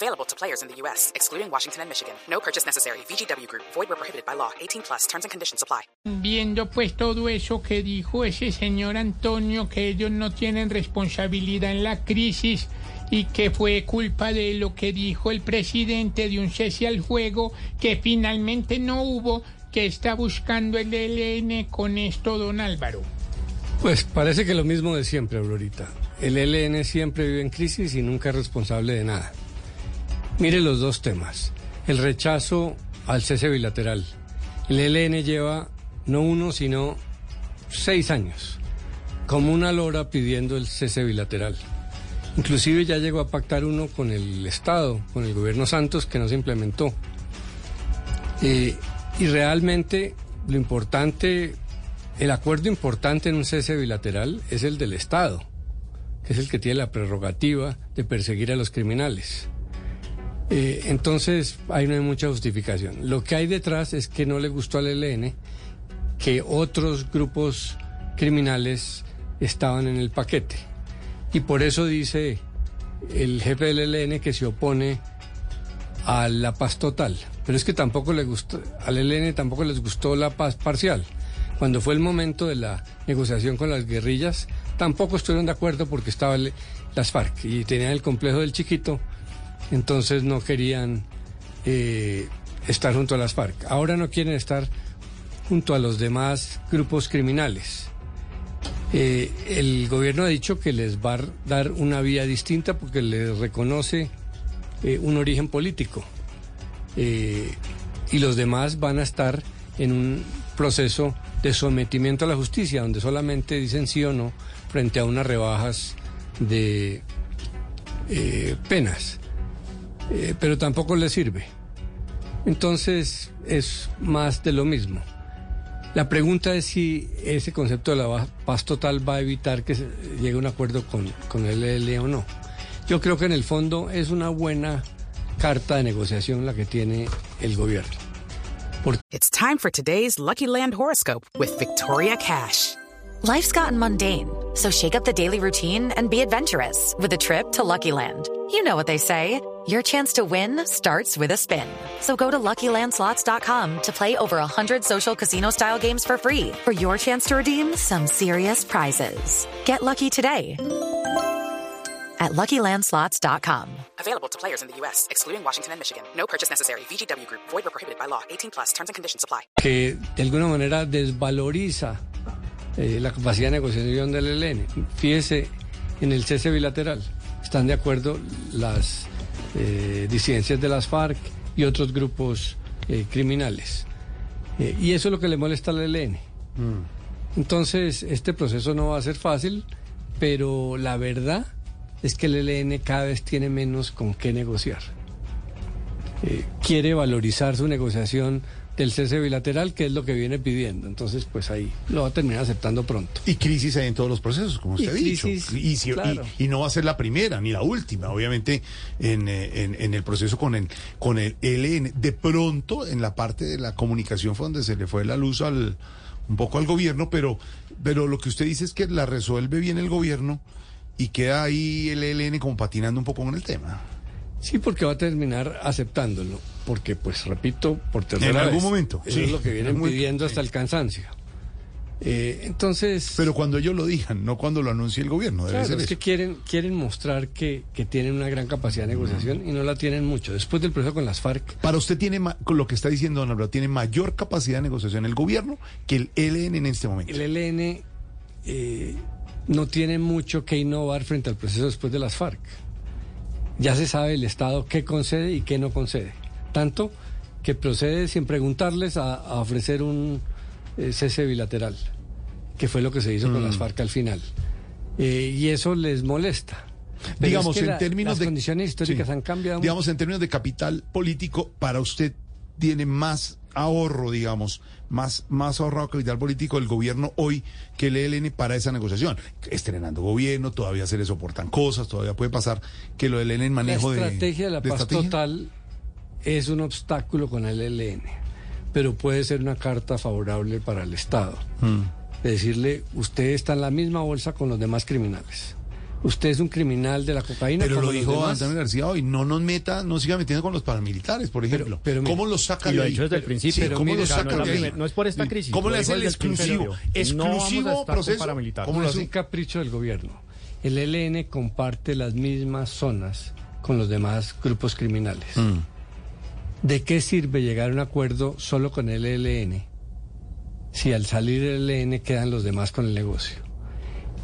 Available to players in the U.S., excluding Washington and Michigan. No purchase necessary. VGW Group. Void where prohibited by law. 18 plus. Terms and conditions apply. Viendo pues todo eso que dijo ese señor Antonio, que ellos no tienen responsabilidad en la crisis y que fue culpa de lo que dijo el presidente de un cese al juego que finalmente no hubo, que está buscando el ELN con esto, don Álvaro. Pues parece que lo mismo de siempre, Aurorita. El ELN siempre vive en crisis y nunca es responsable de nada. Mire los dos temas. El rechazo al cese bilateral. El ELN lleva no uno, sino seis años, como una lora pidiendo el cese bilateral. Inclusive ya llegó a pactar uno con el Estado, con el gobierno Santos, que no se implementó. Eh, y realmente lo importante, el acuerdo importante en un cese bilateral es el del Estado, que es el que tiene la prerrogativa de perseguir a los criminales. Eh, entonces, ahí no hay mucha justificación. Lo que hay detrás es que no le gustó al ELN que otros grupos criminales estaban en el paquete. Y por eso dice el jefe del ELN que se opone a la paz total. Pero es que tampoco le gustó, al ELN tampoco les gustó la paz parcial. Cuando fue el momento de la negociación con las guerrillas, tampoco estuvieron de acuerdo porque estaban las FARC y tenían el complejo del chiquito, entonces no querían eh, estar junto a las FARC. Ahora no quieren estar junto a los demás grupos criminales. Eh, el gobierno ha dicho que les va a dar una vía distinta porque les reconoce eh, un origen político. Y los demás van a estar en un proceso de sometimiento a la justicia, donde solamente dicen sí o no frente a unas rebajas de penas. Eh, pero tampoco les sirve. Entonces es más de lo mismo. La pregunta es si ese concepto de la paz total va a evitar que se llegue a un acuerdo con, con el EL o no. Yo creo que en el fondo es una buena carta de negociación la que tiene el gobierno. It's time for today's Lucky Land horoscope with Victoria Cash. Life's gotten mundane, so shake up the daily routine and be adventurous with a trip to Lucky Land. You know what they say. Your chance to win starts with a spin. So go to LuckyLandSlots.com to play over 100 social casino-style games for free for your chance to redeem some serious prizes. Get lucky today at LuckyLandSlots.com. Available to players in the U.S., excluding Washington and Michigan. No purchase necessary. VGW Group. Void where prohibited by law. 18 plus. Terms and conditions apply. que de alguna manera desvaloriza eh, la capacidad de negociación del ELN. Fíjese en el cese bilateral. Están de acuerdo las eh, disidencias de las FARC y otros grupos eh, criminales. Eh, y eso es lo que le molesta al ELN. Entonces, este proceso no va a ser fácil, pero la verdad es que el ELN cada vez tiene menos con qué negociar. Eh, quiere valorizar su negociación del cese bilateral, que es lo que viene pidiendo. Entonces, pues ahí lo va a terminar aceptando pronto. Y crisis hay en todos los procesos, como usted ha dicho. Y, si- y- claro. y no va a ser la primera ni la última, obviamente, en, eh, en- en el proceso con el, con el ELN. De pronto, en la parte de la comunicación fue donde se le fue la luz al un poco al gobierno, pero, pero lo que usted dice es que la resuelve bien el gobierno y queda ahí el ELN como patinando un poco con el tema. Sí, porque va a terminar aceptándolo. Porque, pues, repito, por tercera En algún vez, momento, Eso sí, es lo que en vienen pidiendo hasta el cansancio. Eh, entonces... Pero cuando ellos lo digan, no cuando lo anuncie el gobierno, debe Claro, ser es eso. que quieren, quieren mostrar que, que tienen una gran capacidad de negociación y no la tienen mucho. Después del proceso con las FARC, Para usted tiene, con lo que está diciendo Don Álvaro, tiene mayor capacidad de negociación el gobierno que el ELN en este momento. el ELN eh, no tiene mucho que innovar frente al proceso después de las FARC. Ya se sabe el Estado qué concede y qué no concede. Tanto que procede sin preguntarles a, a ofrecer un eh, cese bilateral, que fue lo que se hizo con las Mm. FARC al final. Eh, y eso les molesta. Pero digamos, es que en la- términos las de. condiciones históricas sí. han cambiado Digamos, mucho. en términos de capital político, para usted tiene más ahorro, digamos, más, más ahorrado capital político del gobierno hoy que el ELN para esa negociación. Estrenando gobierno, todavía se le soportan cosas, todavía puede pasar que lo del ELN manejo la estrategia de, la paz estrategia. total es un obstáculo con el ELN, pero puede ser una carta favorable para el Estado. De decirle, usted está en la misma bolsa con los demás criminales. Usted es un criminal de la cocaína. Pero como lo dijo. Antonio García hoy, no nos meta, no siga metiendo con los paramilitares, por ejemplo. pero mire, ¿Cómo los saca lo de ha ahí? dicho desde el principio. Sí, pero ¿Cómo mire, los o sea, saca no, de ahí? no es por esta crisis, ¿Cómo lo le hace el exclusivo? principio. No vamos a Exclusivo estar con proceso. paramilitares. ¿Cómo No lo es un hace? capricho del gobierno. El ELN comparte las mismas zonas con los demás grupos criminales. Mm. ¿De qué sirve llegar a un acuerdo solo con el ELN si al salir el ELN quedan los demás con el negocio?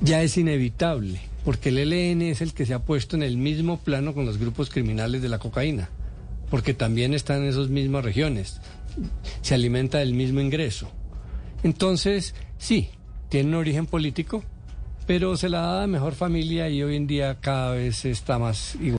Ya es inevitable, porque el ELN es el que se ha puesto en el mismo plano con los grupos criminales de la cocaína, porque también están en esas mismas regiones, se alimenta del mismo ingreso. Entonces, sí, tiene un origen político, pero se la da de mejor familia y hoy en día cada vez está más igual.